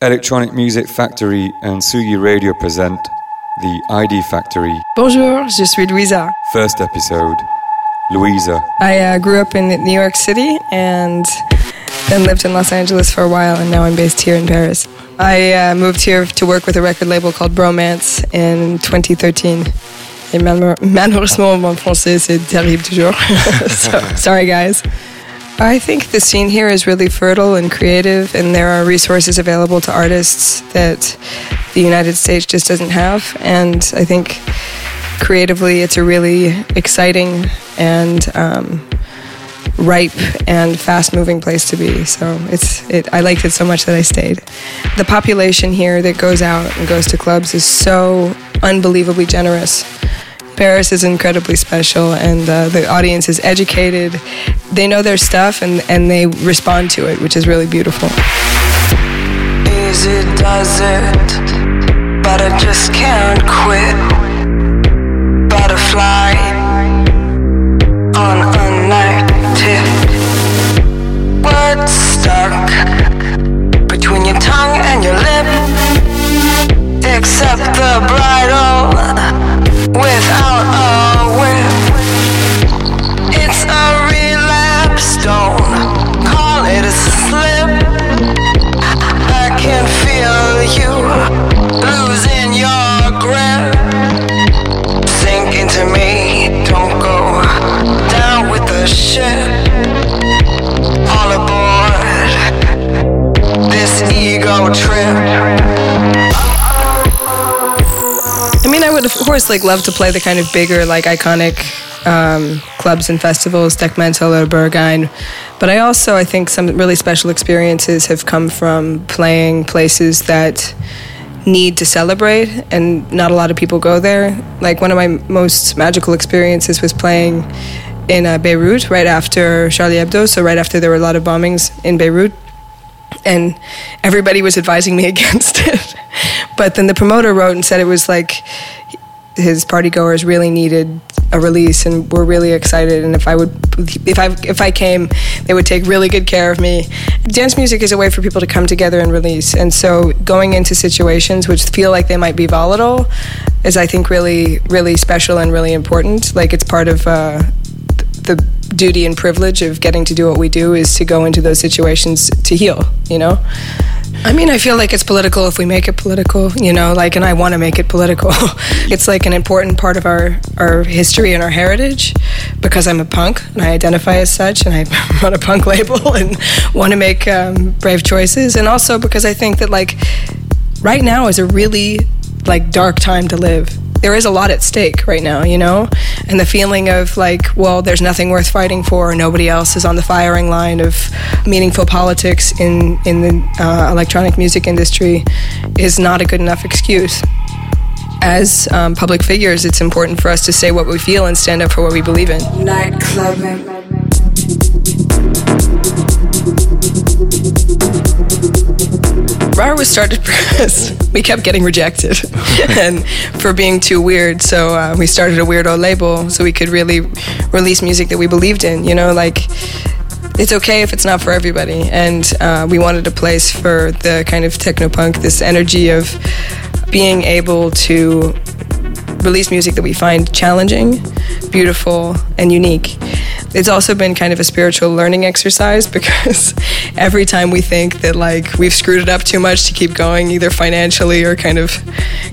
Electronic Music Factory and Tsugi Radio present The ID Factory. Bonjour, je suis Louisa. First episode Louisa. I uh, grew up in New York City and then lived in Los Angeles for a while, and now I'm based here in Paris. I uh, moved here to work with a record label called Bromance in 2013. Et malheureusement, mon français, c'est terrible toujours. so, sorry, guys. I think the scene here is really fertile and creative, and there are resources available to artists that the United States just doesn't have. And I think creatively, it's a really exciting and um, ripe and fast-moving place to be. So it's it. I liked it so much that I stayed. The population here that goes out and goes to clubs is so unbelievably generous. Paris is incredibly special, and uh, the audience is educated. They know their stuff, and, and they respond to it, which is really beautiful. Easy does it, but I just can't quit. Butterfly would like love to play the kind of bigger, like iconic um, clubs and festivals, Dekmantel or Berghain. But I also, I think some really special experiences have come from playing places that need to celebrate, and not a lot of people go there. Like one of my most magical experiences was playing in uh, Beirut right after Charlie Hebdo, so right after there were a lot of bombings in Beirut and everybody was advising me against it. but then the promoter wrote and said it was like his party goers really needed a release and were really excited and if I would if I if I came they would take really good care of me. Dance music is a way for people to come together and release and so going into situations which feel like they might be volatile is I think really really special and really important. Like it's part of uh, the duty and privilege of getting to do what we do is to go into those situations to heal, you know? I mean, I feel like it's political if we make it political, you know, like, and I want to make it political. it's like an important part of our, our history and our heritage because I'm a punk and I identify as such and I run a punk label and want to make um, brave choices. And also because I think that, like, right now is a really, like, dark time to live there is a lot at stake right now, you know? And the feeling of like, well, there's nothing worth fighting for, nobody else is on the firing line of meaningful politics in, in the uh, electronic music industry is not a good enough excuse. As um, public figures, it's important for us to say what we feel and stand up for what we believe in. Nightclubbing. RAAR was started because we kept getting rejected and for being too weird. So uh, we started a weirdo label so we could really release music that we believed in. You know, like it's okay if it's not for everybody. And uh, we wanted a place for the kind of techno punk, this energy of being able to release music that we find challenging, beautiful, and unique it's also been kind of a spiritual learning exercise because every time we think that like we've screwed it up too much to keep going either financially or kind of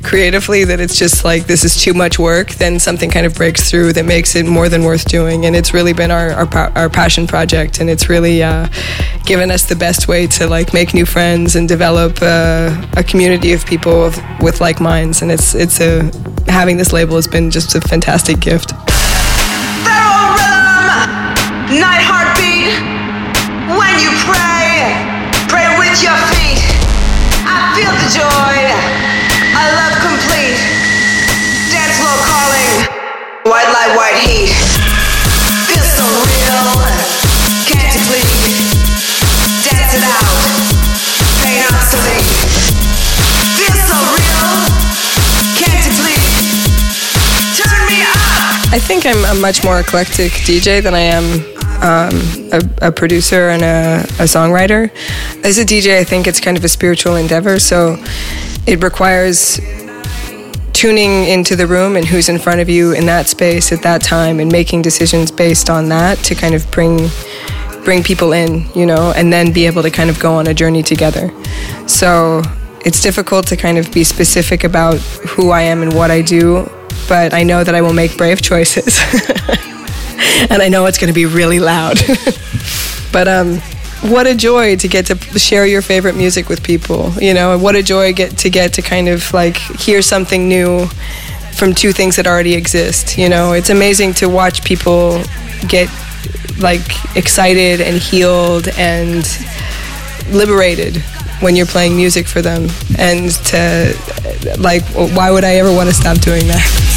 creatively that it's just like this is too much work then something kind of breaks through that makes it more than worth doing. And it's really been our our, our passion project and it's really uh, given us the best way to like make new friends and develop uh, a community of people with, with like minds. And it's it's a having this label has been just a fantastic gift I'm a much more eclectic DJ than I am um, a, a, producer and a, a songwriter. As a DJ, I think it's kind of a spiritual endeavor, so it requires tuning into the room and who's in front of you in that space at that time and making decisions based on that to kind of bring bring people in, you know, and then be able to kind of go on a journey together. So it's difficult to kind of be specific about who I am and what I do, but I know that I will make brave choices. and I know it's going to be really loud. but um, what a joy to get to share your favorite music with people, you know, what a joy get to get to kind of like hear something new from two things that already exist, you know. It's amazing to watch people get like excited and healed and liberated when you're playing music for them and to like why would I ever want to stop doing that?